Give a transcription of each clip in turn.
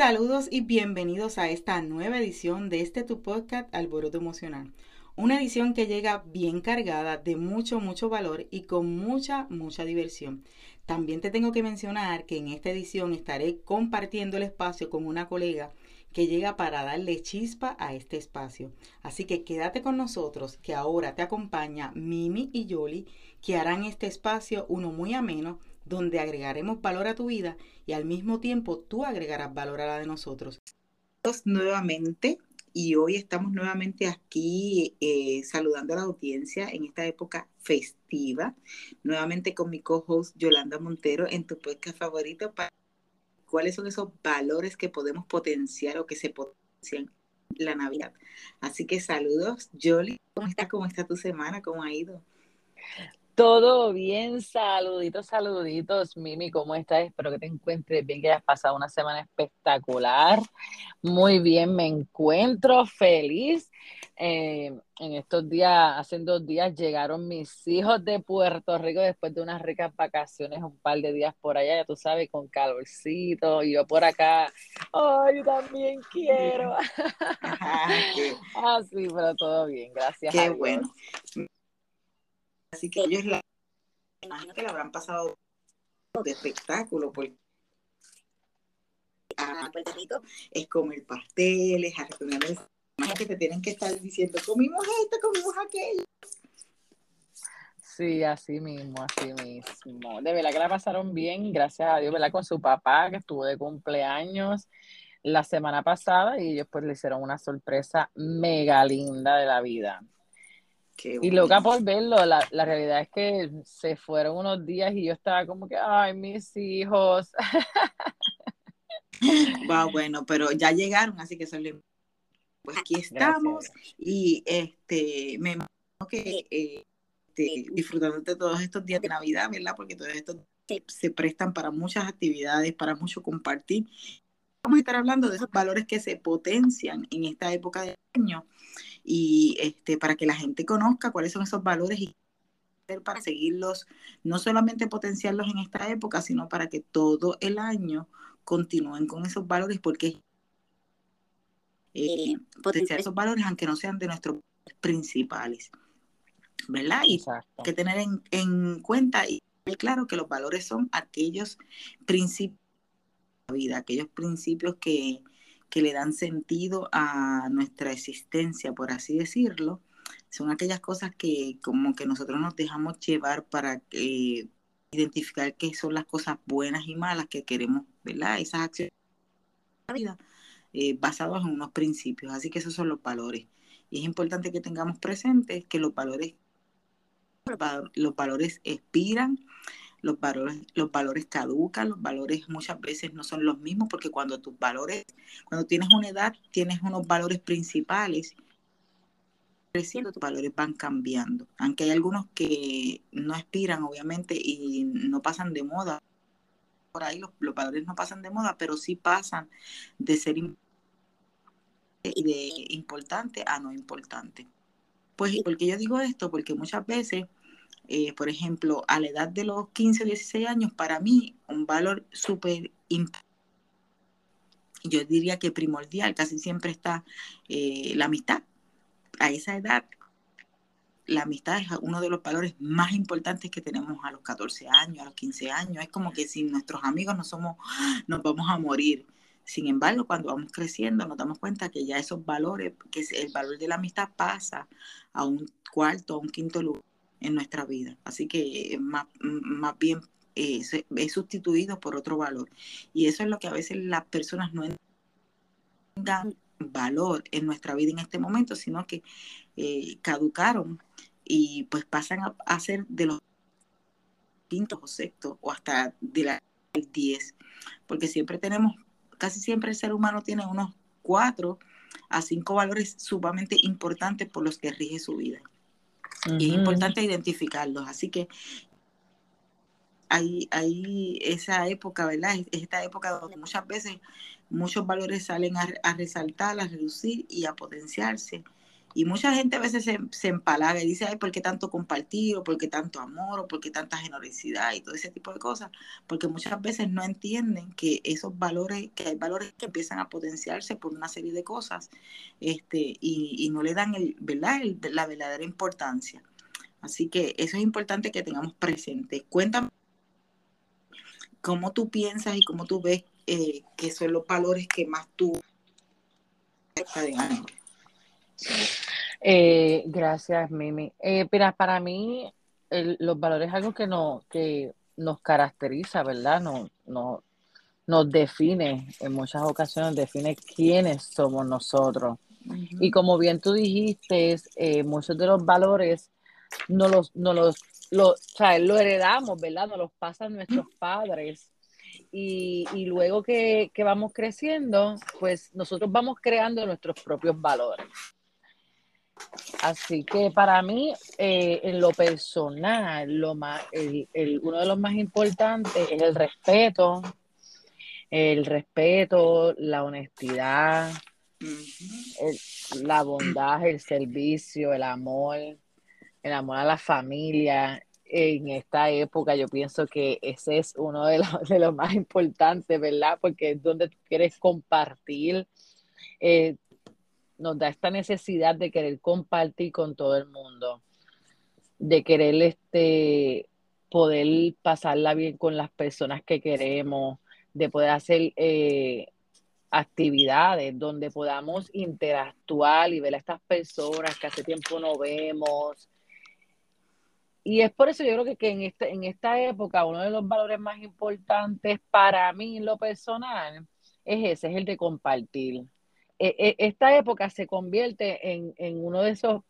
Saludos y bienvenidos a esta nueva edición de este tu podcast Alboroto Emocional. Una edición que llega bien cargada de mucho, mucho valor y con mucha, mucha diversión. También te tengo que mencionar que en esta edición estaré compartiendo el espacio con una colega que llega para darle chispa a este espacio. Así que quédate con nosotros, que ahora te acompaña Mimi y Yoli, que harán este espacio uno muy ameno, donde agregaremos valor a tu vida y al mismo tiempo tú agregarás valor a la de nosotros. Nuevamente, y hoy estamos nuevamente aquí eh, saludando a la audiencia en esta época festiva, nuevamente con mi co-host Yolanda Montero en tu podcast favorito para cuáles son esos valores que podemos potenciar o que se potencian la Navidad. Así que saludos, Jolly, ¿cómo está? ¿Cómo está tu semana? ¿Cómo ha ido? Todo bien, saluditos, saluditos, Mimi, ¿cómo estás? Espero que te encuentres bien, que hayas pasado una semana espectacular. Muy bien, me encuentro feliz. Eh, en estos días, hace dos días, llegaron mis hijos de Puerto Rico después de unas ricas vacaciones, un par de días por allá, ya tú sabes, con calorcito, y yo por acá, ¡ay, también quiero! ah, sí, pero todo bien, gracias. Qué bueno. Así que ellos la imagino que le habrán pasado de espectáculo porque a Puerto Rico es comer pasteles, a reuniones que te tienen que estar diciendo comimos esto, comimos aquello. Sí, así mismo, así mismo. De verdad que la pasaron bien, gracias a Dios, ¿verdad? Con su papá que estuvo de cumpleaños la semana pasada y ellos pues le hicieron una sorpresa mega linda de la vida. Y loca por verlo, la, la, realidad es que se fueron unos días y yo estaba como que, ay, mis hijos. Wow, bueno, pero ya llegaron, así que son pues aquí estamos y este me imagino que este, disfrutando de todos estos días de Navidad, ¿verdad? Porque todos estos se prestan para muchas actividades, para mucho compartir. Vamos a estar hablando de esos valores que se potencian en esta época de año y este, para que la gente conozca cuáles son esos valores y para seguirlos, no solamente potenciarlos en esta época, sino para que todo el año continúen con esos valores, porque eh, potenciar esos valores, aunque no sean de nuestros principales, ¿verdad? Y hay que tener en, en cuenta y claro que los valores son aquellos principios vida, aquellos principios que, que le dan sentido a nuestra existencia, por así decirlo, son aquellas cosas que como que nosotros nos dejamos llevar para eh, identificar qué son las cosas buenas y malas que queremos, ¿verdad? Esas acciones de la vida eh, basadas en unos principios. Así que esos son los valores. Y es importante que tengamos presentes que los valores, los valores expiran, los valores, los valores caducan, los valores muchas veces no son los mismos porque cuando tus valores, cuando tienes una edad, tienes unos valores principales, creciendo, tus valores van cambiando. Aunque hay algunos que no expiran, obviamente, y no pasan de moda. Por ahí los, los valores no pasan de moda, pero sí pasan de ser de importante a no importante. Pues, porque yo digo esto? Porque muchas veces eh, por ejemplo, a la edad de los 15 o 16 años, para mí un valor súper importante. Yo diría que primordial, casi siempre está eh, la amistad. A esa edad, la amistad es uno de los valores más importantes que tenemos a los 14 años, a los 15 años. Es como que sin nuestros amigos no somos, nos vamos a morir. Sin embargo, cuando vamos creciendo, nos damos cuenta que ya esos valores, que el valor de la amistad pasa a un cuarto, a un quinto lugar en nuestra vida. Así que más, más bien eh, es sustituido por otro valor. Y eso es lo que a veces las personas no tengan valor en nuestra vida en este momento, sino que eh, caducaron y pues pasan a, ser de los quintos o sextos o hasta de la 10, porque siempre tenemos, casi siempre el ser humano tiene unos cuatro a cinco valores sumamente importantes por los que rige su vida. Y es importante identificarlos. Así que hay, hay esa época, ¿verdad? Es esta época donde muchas veces muchos valores salen a, resaltar, a reducir y a potenciarse. Y mucha gente a veces se, empalaga y dice, ay, ¿por qué tanto compartir? ¿O por qué tanto amor? ¿O por qué tanta generosidad? Y todo ese tipo de cosas. Porque muchas veces no entienden que esos valores, que hay valores que empiezan a potenciarse por una serie de cosas este, y, y no le dan el, ¿verdad? la verdadera importancia. Así que eso es importante que tengamos presente. Cuéntame cómo tú piensas y cómo tú ves eh, que son los valores que más tú eh, gracias, Mimi. Eh, para mí, los valores es algo que, no, que nos caracteriza, ¿verdad? No, no, nos define, en muchas ocasiones define quiénes somos nosotros. Y como bien tú dijiste, eh, muchos de los valores no los, no los, lo, lo heredamos, ¿verdad? Nos los pasan nuestros padres. Y, y luego que, que, vamos creciendo, pues nosotros vamos creando nuestros propios valores. Así que para mí, eh, en lo personal, lo más, el, el, uno de los más importantes es el respeto, el respeto, la honestidad, la bondad, el servicio, el amor, el amor a la familia. En esta época yo pienso que ese es uno de los, de los más importantes, ¿verdad? Porque es donde tú quieres compartir. Eh, nos da esta necesidad de querer compartir con todo el mundo, de querer este, poder pasarla bien con las personas que queremos, de poder hacer eh, actividades donde podamos interactuar y ver a estas personas que hace tiempo no vemos. Y es por eso yo creo que, en, este, en esta época uno de los valores más importantes para mí en lo personal es ese, es el de compartir. E, e, esta época se convierte en, en uno de esos,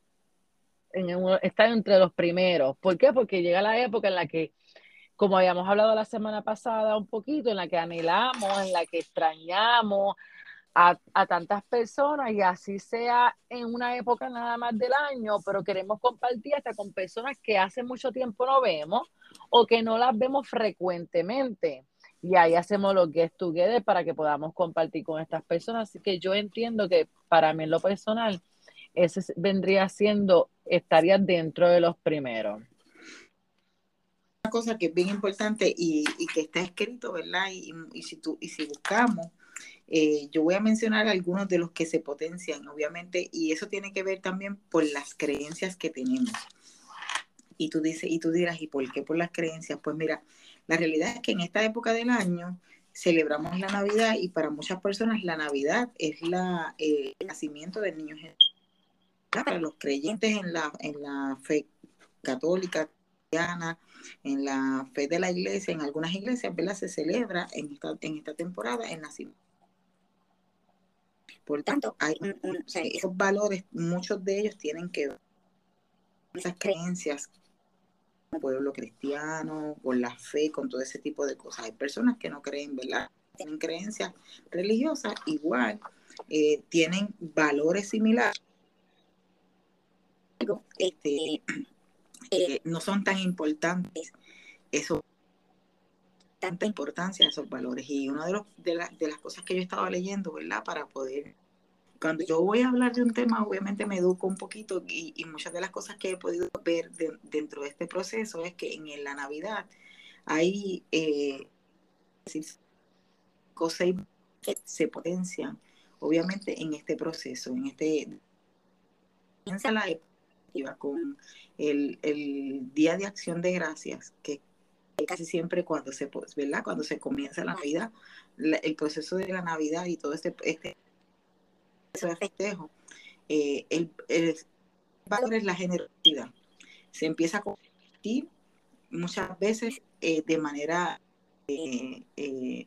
en está entre los primeros. ¿Por qué? Porque llega la época en la que como habíamos hablado la semana pasada un poquito, en la que anhelamos, en la que extrañamos a, tantas personas y así sea en una época nada más del año, pero queremos compartir hasta con personas que hace mucho tiempo no vemos o que no las vemos frecuentemente. Y ahí hacemos los guest together para que podamos compartir con estas personas. Así que yo entiendo que para mí en lo personal, ese vendría siendo, estaría dentro de los primeros cosa que es bien importante y, que está escrito, ¿verdad? Y, si, tú, y si buscamos, eh, yo voy a mencionar algunos de los que se potencian, obviamente, y eso tiene que ver también por las creencias que tenemos. Y tú, dices, y tú dirás, ¿y por qué por las creencias? Pues mira, la realidad es que en esta época del año celebramos la Navidad y para muchas personas la Navidad es la, eh, el nacimiento del niño Jesús. Para los creyentes en la, en la fe católica, cristiana, en la fe de la iglesia, en algunas iglesias, ¿verdad? Se celebra en esta, en esta temporada el nacimiento. Por tanto, hay esos valores, muchos de ellos tienen que ver esas creencias pueblo cristiano, con la fe, con todo ese tipo de cosas. Hay personas que no creen, ¿verdad? Tienen creencias religiosas, igual, eh, tienen valores similares. Este, eh, no son tan importantes eso tanta importancia esos valores y una de, los, de, de las cosas que yo estaba leyendo verdad para poder cuando yo voy a hablar de un tema obviamente me educo un poquito y, muchas de las cosas que he podido ver dentro de este proceso es que en la navidad hay eh, cosas que se potencian obviamente en este proceso en este la con el, el, Día de Acción de Gracias, que casi siempre cuando se, ¿verdad? Cuando se comienza la Navidad, el proceso de la Navidad y todo este, este festejo, eh, el, el, valor es la generosidad. Se empieza a compartir muchas veces eh, de manera eh,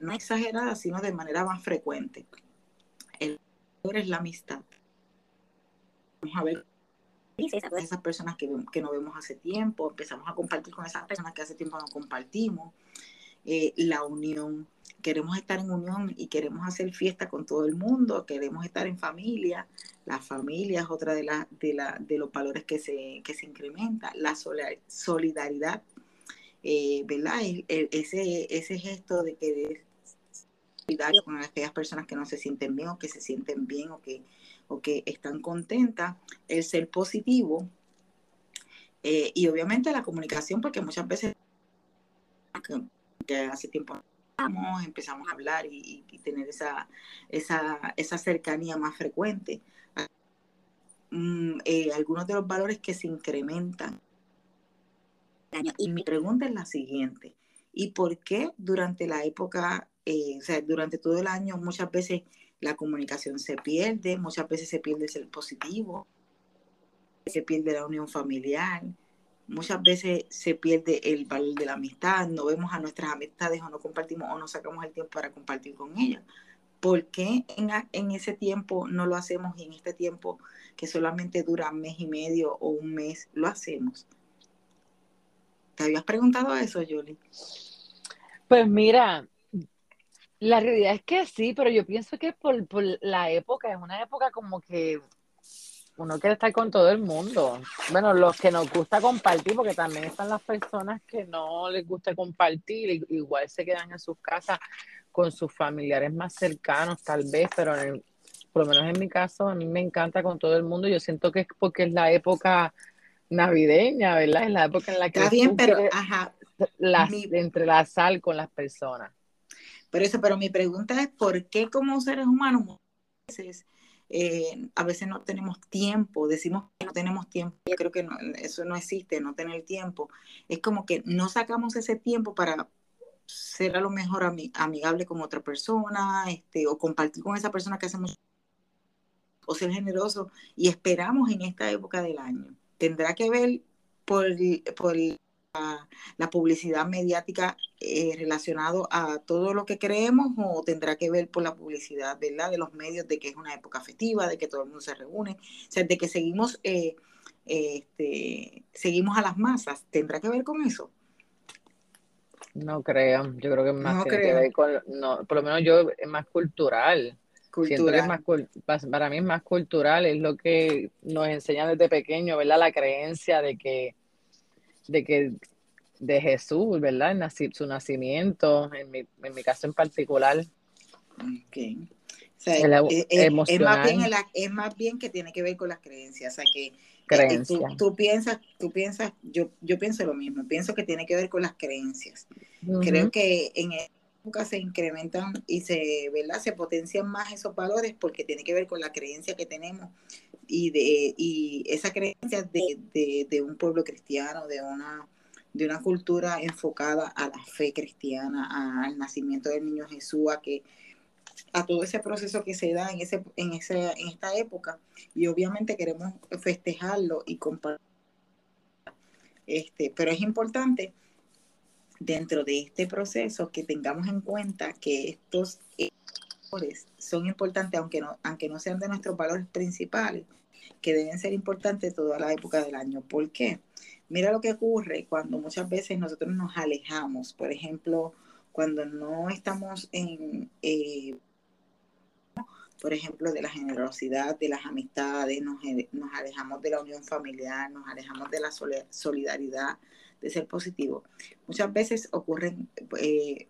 no exagerada, sino de manera más frecuente. El valor es la amistad. Vamos a ver esas personas que, que no vemos hace tiempo, empezamos a compartir con esas personas que hace tiempo no compartimos, eh, la unión, queremos estar en unión y queremos hacer fiesta con todo el mundo, queremos estar en familia, la familia es otra de, la, de, la, de los valores que se, que se incrementa, la solidaridad, eh, ¿verdad? ese, ese gesto de querer solidario con aquellas personas que no se sienten bien o que se sienten bien o que o que están contentas, el ser positivo eh, y obviamente la comunicación, porque muchas veces que, hace tiempo empezamos a hablar y, tener esa, esa, esa, cercanía más frecuente. Mm, eh, algunos de los valores que se incrementan. Y mi pregunta es la siguiente, ¿y por qué durante la época, eh, o sea, durante todo el año muchas veces la comunicación se pierde, muchas veces se pierde el ser positivo, se pierde la unión familiar, muchas veces se pierde el valor de la amistad, no vemos a nuestras amistades o no compartimos o no sacamos el tiempo para compartir con ellas. ¿Por qué en, en ese tiempo no lo hacemos y en este tiempo que solamente dura un mes y medio o un mes lo hacemos? ¿Te habías preguntado eso, Julie? Pues mira, la realidad es que sí, pero yo pienso que por, por la época, es una época como que uno quiere estar con todo el mundo. Bueno, los que nos gusta compartir, porque también están las personas que no les gusta compartir, igual se quedan en sus casas con sus familiares más cercanos, tal vez, pero por lo menos en mi caso, a mí me encanta con todo el mundo. Yo siento que es porque es la época navideña, ¿verdad? Es la época en la que Está bien, pero ajá, entrelazar con las personas. Pero eso, pero mi pregunta es, ¿por qué como seres humanos veces, eh, a veces no tenemos tiempo? Decimos que no tenemos tiempo, yo creo que eso no existe, no tener tiempo. Es como que no sacamos ese tiempo para ser a lo mejor amigable con otra persona, este, o compartir con esa persona que hacemos, o ser generoso, y esperamos en esta época del año. Tendrá que ver por, por la publicidad mediática eh, relacionado a todo lo que creemos o tendrá que ver por la publicidad, ¿verdad? De los medios, de que es una época festiva, de que todo el mundo se reúne, o sea, de que seguimos, eh, este, seguimos a las masas, ¿tendrá que ver con eso? No creo, yo creo que más que ver con, no, por lo menos yo es más cultural. Cultural. más, para mí es más cultural, es lo que nos enseñan desde pequeño, ¿verdad? La creencia de que de que de Jesús, ¿verdad? su nacimiento, en mi, en mi caso en particular. Okay. O sea, es, es, más bien es, más bien que tiene que ver con las creencias. O sea, que, tú, piensas, tú piensas, yo, yo pienso lo mismo, pienso que tiene que ver con las creencias. Creo que en época se incrementan y se, ¿verdad? se potencian más esos valores porque tiene que ver con la creencia que tenemos y de y esa creencia de, de, de un pueblo cristiano, de una de una cultura enfocada a la fe cristiana, al nacimiento del niño Jesús, a que a todo ese proceso que se da en ese en ese en esta época y obviamente queremos festejarlo y compartir este, pero es importante dentro de este proceso que tengamos en cuenta que estos valores son importantes aunque no aunque no sean de nuestros valores principales, que deben ser importantes toda la época del año. ¿Por qué? Mira lo que ocurre cuando muchas veces nosotros nos alejamos, por ejemplo, cuando no estamos en, eh, por ejemplo, de la generosidad, de las amistades, nos, alejamos de la unión familiar, nos alejamos de la solidaridad, de ser positivo. Muchas veces ocurren, eh,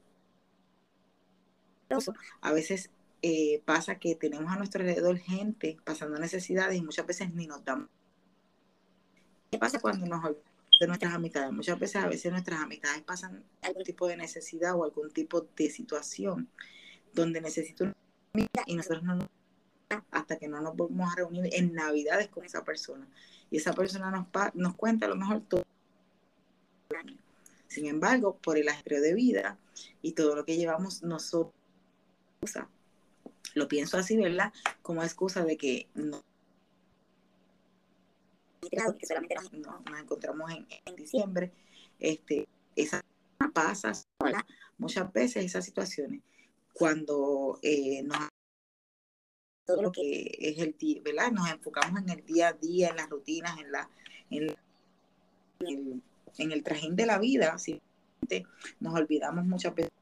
a veces eh, pasa que tenemos a nuestro alrededor gente pasando necesidades y muchas veces ni nos damos. ¿Qué pasa cuando nos de nuestras amistades. Muchas veces, a veces nuestras amistades pasan algún tipo de necesidad o algún tipo de situación donde necesito una amiga y nosotros no nos hasta que no nos volvemos a reunir en Navidades con esa persona. Y esa persona nos, nos cuenta a lo mejor todo año. Sin embargo, por el ajetreo de vida y todo lo que llevamos nosotros, lo pienso así, ¿verdad? Como excusa de que no que solamente nos, encontramos en, diciembre, este, esa pasa muchas veces esas situaciones cuando eh, todo lo que es el ¿verdad? Nos enfocamos en el día a día, en las rutinas, en la, en, el, en el trajín de la vida, nos olvidamos muchas veces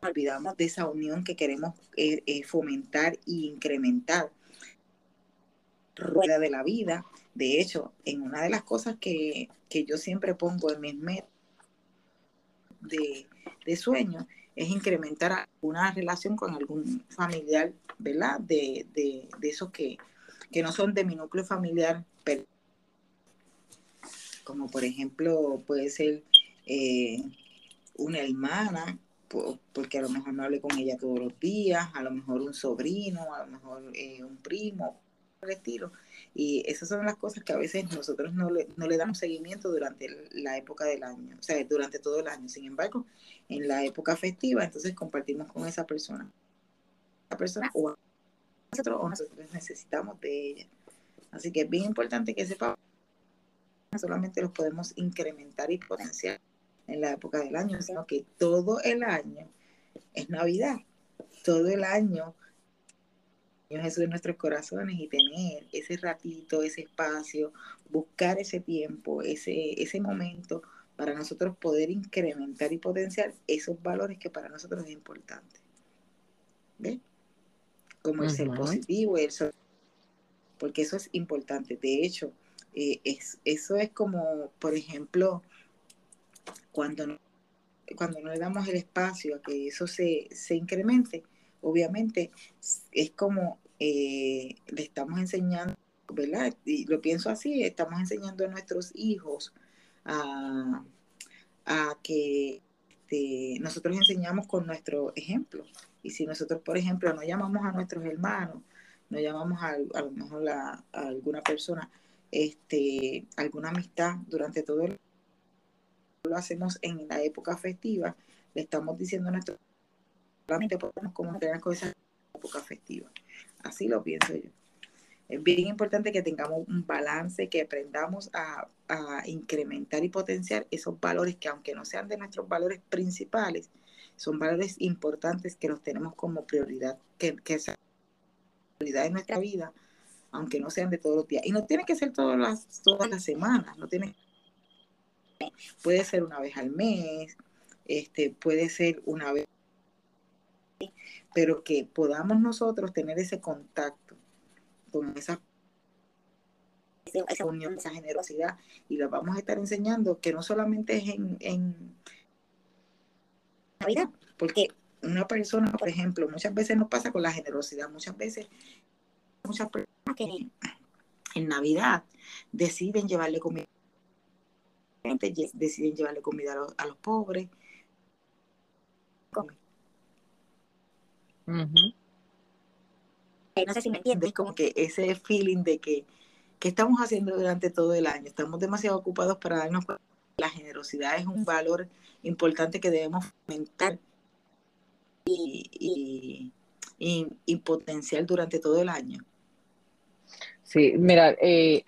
olvidamos de esa unión que queremos eh, eh, fomentar e incrementar rueda de la vida. De hecho, en una de las cosas que, yo siempre pongo en mis metas de, sueño es incrementar una relación con algún familiar, ¿verdad? De, de, de esos que, que no son de mi núcleo familiar, como por ejemplo puede ser eh, una hermana, porque a lo mejor no hable con ella todos los días, a lo mejor un sobrino, a lo mejor eh, un primo, estilo. Y esas son las cosas que a veces nosotros no le, no le damos seguimiento durante la época del año, o sea, durante todo el año. Sin embargo, en la época festiva, entonces compartimos con esa persona. La persona o nosotros, o nosotros necesitamos de ella. Así que es bien importante que sepa solamente los podemos incrementar y potenciar en la época del año, sino que todo el año es Navidad. Todo el año Jesús en nuestros corazones y tener ese ratito, ese espacio, buscar ese tiempo, ese, ese momento para nosotros poder incrementar y potenciar esos valores que para nosotros es importante. ¿Ves? Como el ser positivo, el ser, porque eso es importante. De hecho, eh, es, eso es como, por ejemplo, cuando no, cuando no le damos el espacio a que eso se, se incremente, obviamente es como eh, le estamos enseñando, ¿verdad? Y lo pienso así, estamos enseñando a nuestros hijos a, que este, nosotros enseñamos con nuestro ejemplo. Y si nosotros, por ejemplo, no llamamos a nuestros hermanos, no llamamos a, a lo mejor a, alguna persona, este, alguna amistad durante todo el lo hacemos en la época festiva, le estamos diciendo a nuestros solamente podemos tener con esa época festiva. Así lo pienso yo. Es bien importante que tengamos un balance, que aprendamos a, incrementar y potenciar esos valores que aunque no sean de nuestros valores principales, son valores importantes que los tenemos como prioridad, que, que sean prioridad en nuestra vida, aunque no sean de todos los días. Y no tiene que ser todas las, todas las semanas, no tiene puede ser una vez al mes, este, puede ser una vez pero que podamos nosotros tener ese contacto con esa, unión, esa generosidad, y lo vamos a estar enseñando que no solamente es en, en Navidad, porque una persona, por ejemplo, muchas veces nos pasa con la generosidad, muchas veces, muchas personas que en Navidad deciden llevarle comida deciden llevarle comida a los, a los pobres, no sé si me entiendes, como que ese feeling de que, ¿qué estamos haciendo durante todo el año? Estamos demasiado ocupados para darnos cuenta que la generosidad es un valor importante que debemos fomentar y, y, potenciar durante todo el año. Sí, mira, eh,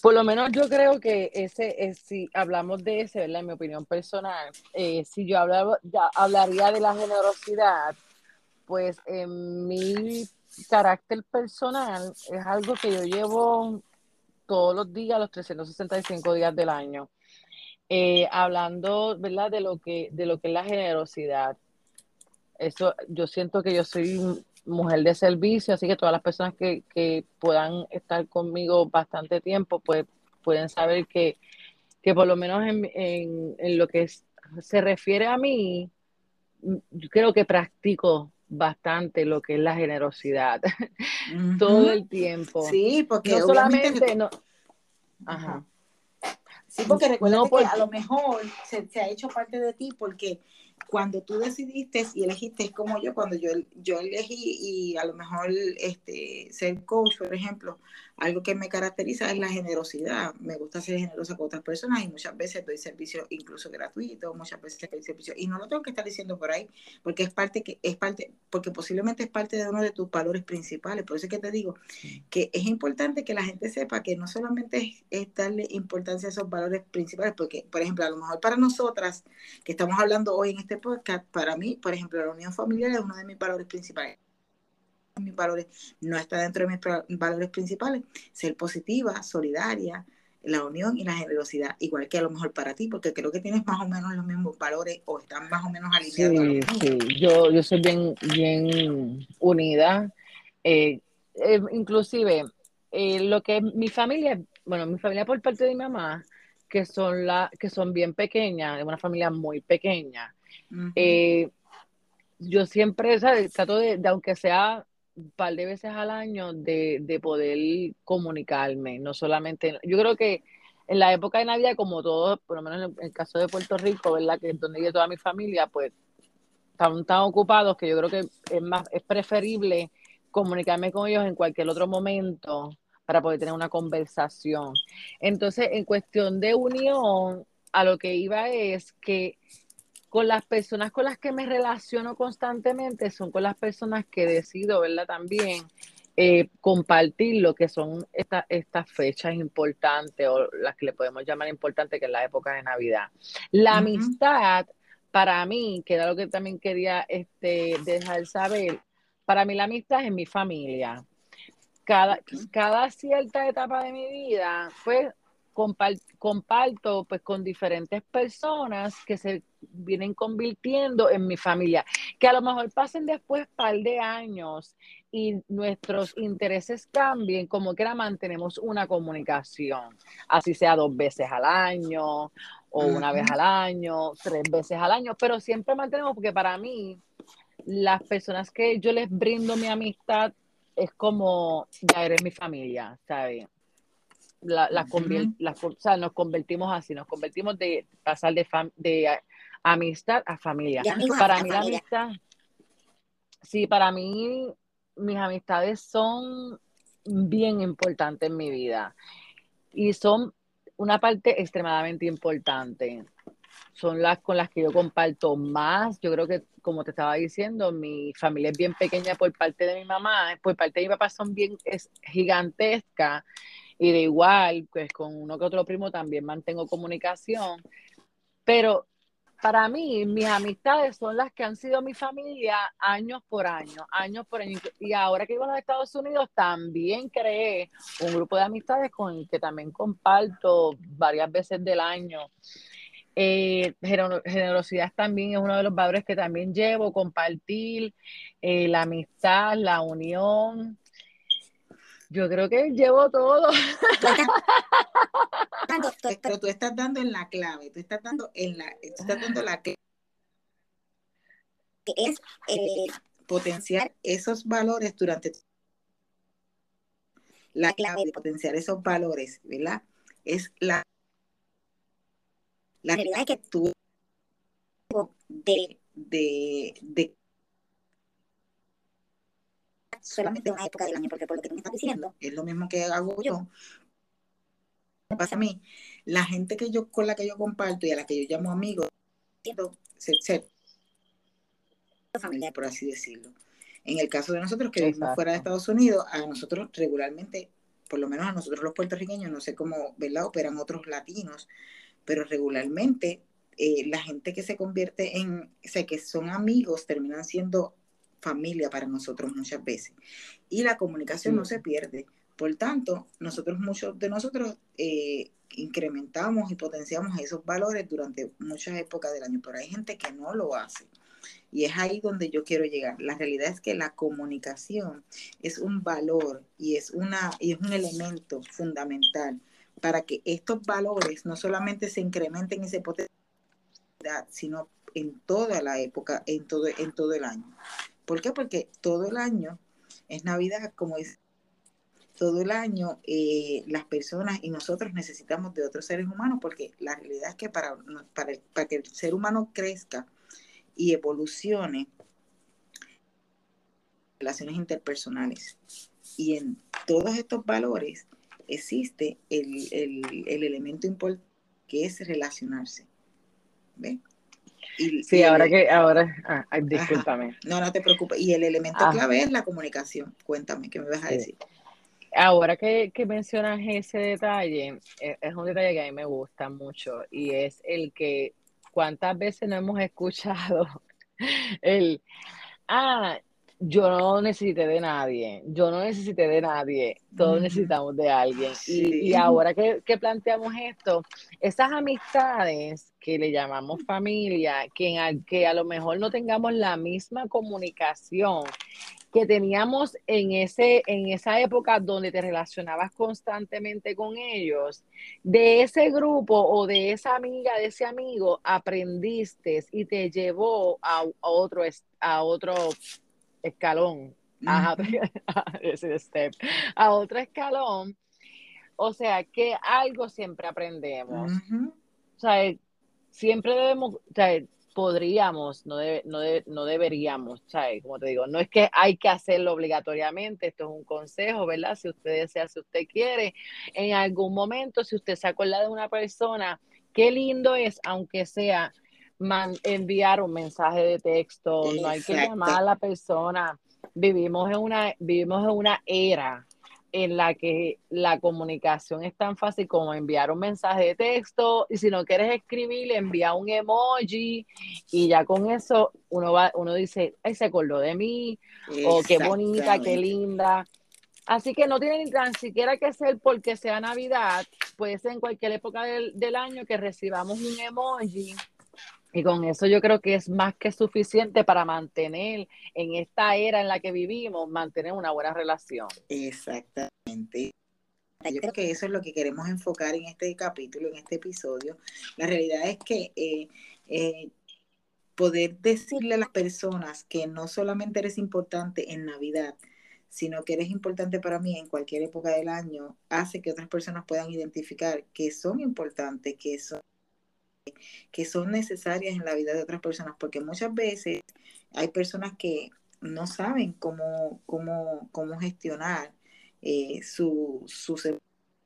por lo menos yo creo que ese, es, si hablamos de ese, ¿verdad? En mi opinión personal, eh, si yo hablaba, hablaría de la generosidad, pues en mi carácter personal es algo que yo llevo todos los días, los 365 días del año, eh, hablando, ¿verdad? De lo que, de lo que es la generosidad. Eso, yo siento que yo soy mujer de servicio, así que todas las personas que, que puedan estar conmigo bastante tiempo, pues pueden saber que, que por lo menos en, en, en lo que se refiere a mí, yo creo que practico bastante lo que es la generosidad todo el tiempo. Sí, porque no solamente no. Ajá. Sí, porque recuerda que a lo mejor se, se, ha hecho parte de ti porque cuando tú decidiste y elegiste, es como yo, cuando yo, yo elegí y a lo mejor este, ser coach, por ejemplo, algo que me caracteriza es la generosidad. Me gusta ser generosa con otras personas y muchas veces doy servicio incluso gratuito, muchas veces doy servicio y no lo tengo que estar diciendo por ahí porque es parte que es parte porque posiblemente es parte de uno de tus valores principales. Por eso es que te digo que es importante que la gente sepa que no solamente es, darle importancia a esos valores principales, porque por ejemplo, a lo mejor para nosotras que estamos hablando hoy en este podcast, para mí, por ejemplo, la unión familiar es uno de mis valores principales mis valores, no está dentro de mis valores principales, ser positiva, solidaria, la unión y la generosidad, igual que a lo mejor para ti, porque creo que tienes más o menos los mismos valores o están más o menos alineados. Sí, sí. Yo, yo soy bien, bien unida. Eh, eh, inclusive, eh, lo que mi familia, bueno, mi familia por parte de mi mamá, que son, la, que son bien pequeñas, de una familia muy pequeña, yo siempre trato de, aunque sea un par de veces al año, de, de poder comunicarme, no solamente, yo creo que en la época de Navidad, como todo, por lo menos en el, caso de Puerto Rico, ¿verdad? Que es donde vive toda mi familia, pues están tan ocupados que yo creo que es más, es preferible comunicarme con ellos en cualquier otro momento para poder tener una conversación. Entonces, en cuestión de unión, a lo que iba es que con las personas con las que me relaciono constantemente son con las personas que decido, ¿verdad? También eh, compartir lo que son estas fechas importantes o las que le podemos llamar importantes, que es la época de Navidad. La amistad, para mí, que era lo que también quería este, dejar saber, para mí la amistad es mi familia. Cada, cada cierta etapa de mi vida, pues comparto pues con diferentes personas que se vienen convirtiendo en mi familia, que a lo mejor pasen después un par de años y nuestros intereses cambien, como que la mantenemos una comunicación, así sea dos veces al año o una vez al año, tres veces al año, pero siempre mantenemos porque para mí las personas que yo les brindo mi amistad es como ya eres mi familia, ¿sabes? la, la, o sea, nos convertimos así, nos convertimos de pasar de, de amistad a familia. para mí la amistad, sí, para mí mis amistades son bien importantes en mi vida y son una parte extremadamente importante. Son las con las que yo comparto más. Yo creo que, como te estaba diciendo, mi familia es bien pequeña por parte de mi mamá, por parte de mi papá son bien es gigantesca y de igual, pues con uno que otro primo también mantengo comunicación, pero para mí, mis amistades son las que han sido mi familia años por año, años por año. Y ahora que vivo en los Estados Unidos, también creé un grupo de amistades con el que también comparto varias veces del año. Eh, generosidad también es uno de los valores que también llevo, compartir eh, la amistad, la unión, yo creo que llevo todo. Pero tú estás dando en la clave, tú estás dando en la, tú estás dando la que es eh, potenciar esos valores durante la clave de potenciar esos valores, ¿verdad? Es la la realidad es que tú de, de, de solamente una época del año, porque por lo que tú me estás diciendo, es lo mismo que hago yo. Me pasa a mí, la gente que yo con la que yo comparto y a la que yo llamo amigos, siento ser, familiar, por así decirlo. En el caso de nosotros que vivimos fuera de Estados Unidos, a nosotros regularmente, por lo menos a nosotros los puertorriqueños, no sé cómo, ¿verdad? Operan otros latinos, pero regularmente eh, la gente que se convierte en, o sea, que son amigos, terminan siendo familia para nosotros muchas veces. Y la comunicación no se pierde. Por tanto, nosotros, muchos de nosotros, eh, incrementamos y potenciamos esos valores durante muchas épocas del año, pero hay gente que no lo hace. Y es ahí donde yo quiero llegar. La realidad es que la comunicación es un valor y es, una, y es un elemento fundamental para que estos valores no solamente se incrementen y se potencien, sino en toda la época, en todo, en todo el año. ¿Por qué? Porque todo el año es Navidad, como es todo el año eh, las personas y nosotros necesitamos de otros seres humanos porque la realidad es que para, para, que el ser humano crezca y evolucione, relaciones interpersonales. Y en todos estos valores existe el, el, el elemento importante que es relacionarse. Sí, ahora que, ahora, ah, discúlpame. No, no te preocupes. Y el elemento ah. clave es la comunicación. Cuéntame, ¿qué me vas a decir? Ahora que, mencionas ese detalle, e, es, un detalle que a mí me gusta mucho y es el que cuántas veces no hemos escuchado el, ah, yo no necesité de nadie, yo no necesité de nadie, todos necesitamos de alguien. Y, ahora que, planteamos esto, esas amistades que le llamamos familia, que, que a lo mejor no tengamos la misma comunicación que teníamos en, ese, en esa época donde te relacionabas constantemente con ellos, de ese grupo o de esa amiga, de ese amigo, aprendiste y te llevó a, otro, a otro escalón, a, a otro escalón. O sea, que algo siempre aprendemos. O sea, siempre debemos, o sea, podríamos, no, no, no deberíamos, ¿sabes? Como te digo, no es que hay que hacerlo obligatoriamente, esto es un consejo, ¿verdad? Si usted desea, si usted quiere, en algún momento, si usted se acuerda de una persona, qué lindo es, aunque sea enviar un mensaje de texto, no hay que llamar a la persona. Vivimos en una, vivimos en una era en la que la comunicación es tan fácil como enviar un mensaje de texto y si no quieres escribir, envía un emoji y ya con eso uno va, uno dice, ay, se acordó de mí, o qué bonita, qué linda. Así que no tiene ni tan siquiera que ser porque sea Navidad, puede ser en cualquier época del, del año que recibamos un emoji y con eso yo creo que es más que suficiente para mantener en esta era en la que vivimos, mantener una buena relación. Exactamente. Yo creo que eso es lo que queremos enfocar en este capítulo, en este episodio. La realidad es que eh, eh, poder decirle a las personas que no solamente eres importante en Navidad, sino que eres importante para mí en cualquier época del año, hace que otras personas puedan identificar que son importantes, que son que son necesarias en la vida de otras personas, porque muchas veces hay personas que no saben cómo, cómo, cómo gestionar eh, sus emociones,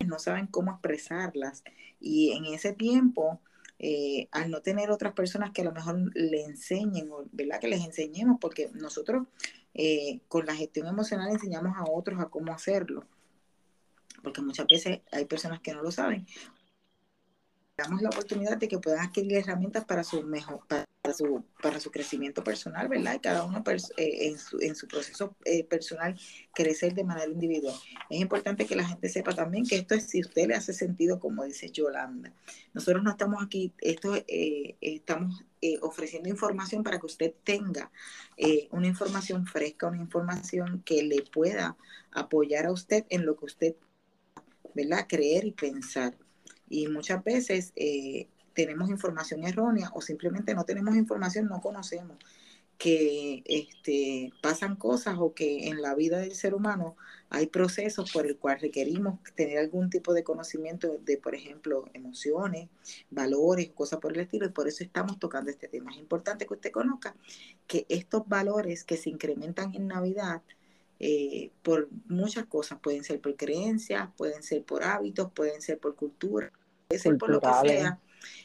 no saben cómo expresarlas. Y en ese tiempo, eh, al no tener otras personas que a lo mejor le enseñen, ¿verdad? Que les enseñemos, porque nosotros eh, con la gestión emocional enseñamos a otros a cómo hacerlo porque muchas veces hay personas que no lo saben damos la oportunidad de que puedan adquirir herramientas para su mejor, para su, para su crecimiento personal, ¿verdad? Y cada uno eh, en, su, en su proceso eh, personal crecer de manera individual. Es importante que la gente sepa también que esto es si usted le hace sentido, como dice Yolanda. Nosotros no estamos aquí, esto eh, estamos ofreciendo información para que usted tenga una información fresca, una información que le pueda apoyar a usted en lo que usted, ¿verdad? Creer y pensar y muchas veces eh, tenemos información errónea o simplemente no tenemos información, no conocemos que este, pasan cosas o que en la vida del ser humano hay procesos por el cual requerimos tener algún tipo de conocimiento de, por ejemplo, emociones, valores, cosas por el estilo, y por eso estamos tocando este tema. Es importante que usted conozca que estos valores que se incrementan en Navidad, eh, por muchas cosas, pueden ser por creencias, pueden ser por hábitos, pueden ser por cultura, puede ser por lo que sea.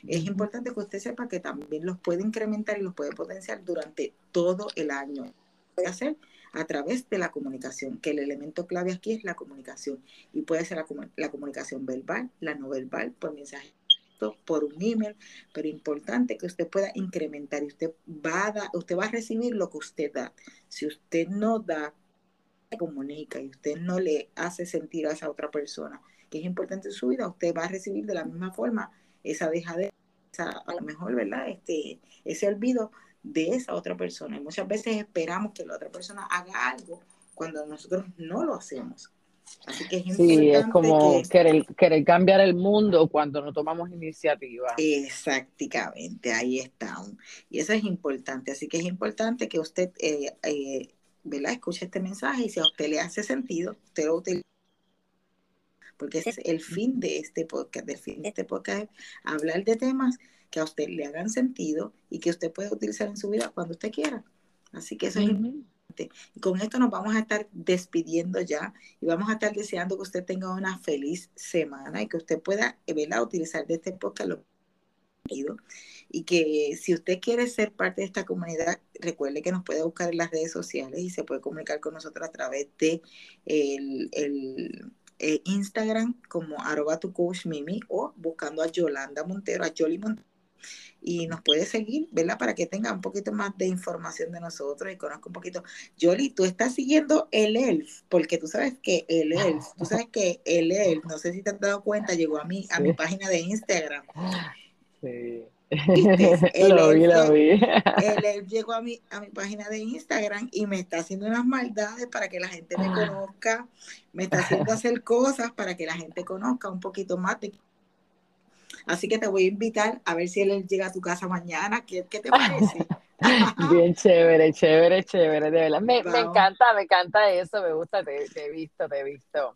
Es importante que usted sepa que también los puede incrementar y los puede potenciar durante todo el año. Puede hacer a través de la comunicación, que el elemento clave aquí es la comunicación. Y puede ser la, la comunicación verbal, la no verbal, por mensaje por un email, pero importante que usted pueda incrementar y usted va a, usted va a recibir lo que usted da. Si usted no da comunica y usted no le hace sentir a esa otra persona que es importante en su vida, usted va a recibir de la misma forma esa dejadera, a lo mejor, ¿verdad? Este, ese olvido de esa otra persona. Y muchas veces esperamos que la otra persona haga algo cuando nosotros no lo hacemos. Así que es sí, es como querer, querer, cambiar el mundo cuando no tomamos iniciativa. Exactamente, ahí está. Y eso es importante. Así que es importante que usted eh, eh, ¿verdad? Escuche este mensaje y si a usted le hace sentido, usted lo utiliza. Porque ese es el fin de este podcast. El fin de este podcast es hablar de temas que a usted le hagan sentido y que usted pueda utilizar en su vida cuando usted quiera. Así que eso es importante. Y con esto nos vamos a estar despidiendo ya y vamos a estar deseando que usted tenga una feliz semana y que usted pueda ¿verdad? utilizar de este podcast lo y que si usted quiere ser parte de esta comunidad, recuerde que nos puede buscar en las redes sociales y se puede comunicar con nosotros a través de el, eh, Instagram como arroba tu coach Mimi o buscando a Yolanda Montero, a Yoli Montero y nos puede seguir, ¿verdad? Para que tenga un poquito más de información de nosotros y conozca un poquito. Jolie, tú estás siguiendo el ELF, porque tú sabes que el ELF, tú sabes que el ELF, no sé si te has dado cuenta, llegó a mí, a mi página de Instagram. Sí. lo vi, lo vi. Él, llegó a mi, a mi página de Instagram y me está haciendo unas maldades para que la gente me conozca, me está haciendo hacer cosas para que la gente conozca un poquito más Así que te voy a invitar a ver si él llega a tu casa mañana. ¿Qué, qué te parece? Bien chévere, chévere, chévere, de verdad. Me, me encanta, me encanta eso, me gusta, te, te, he visto, te he visto.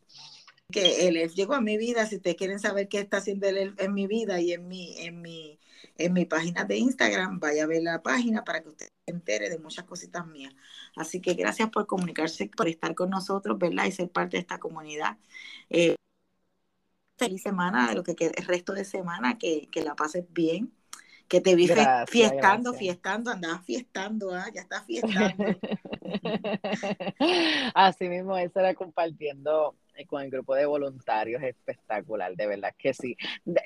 Que él llegó a mi vida, si ustedes quieren saber qué está haciendo él en mi vida y en mi, en mi, en mi página de Instagram, vaya a ver la página para que usted se entere de muchas cositas mías. Así que gracias por comunicarse, por estar con nosotros, ¿verdad? Y ser parte de esta comunidad. Eh, feliz semana, de lo que quede el resto de semana, que, la pases bien. Que te vi fiestando, fiestando, andabas fiestando, ¿ah? ya estás fiestando. Así mismo, eso era compartiendo eh, con el grupo de voluntarios espectacular, de verdad que sí.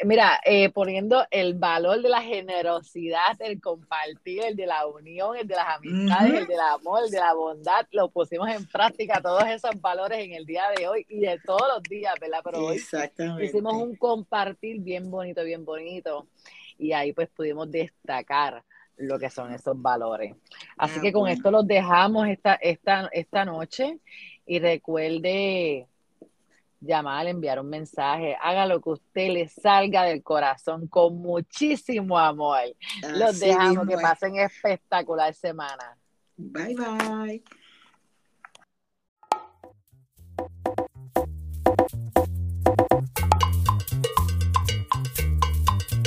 mira, eh, poniendo el valor de la generosidad, el compartir, el de la unión, el de las amistades, el del amor, el de la bondad, lo pusimos en práctica, todos esos valores en el día de hoy y de todos los días, ¿verdad? Pero hoy hicimos un compartir bien bonito, bien bonito y ahí pues pudimos destacar lo que son esos valores. Así ah, que con esto los dejamos esta, esta, esta noche y recuerde llamar, enviar un mensaje, haga lo que usted le salga del corazón con muchísimo amor. Los dejamos que pasen espectacular semana. Bye bye.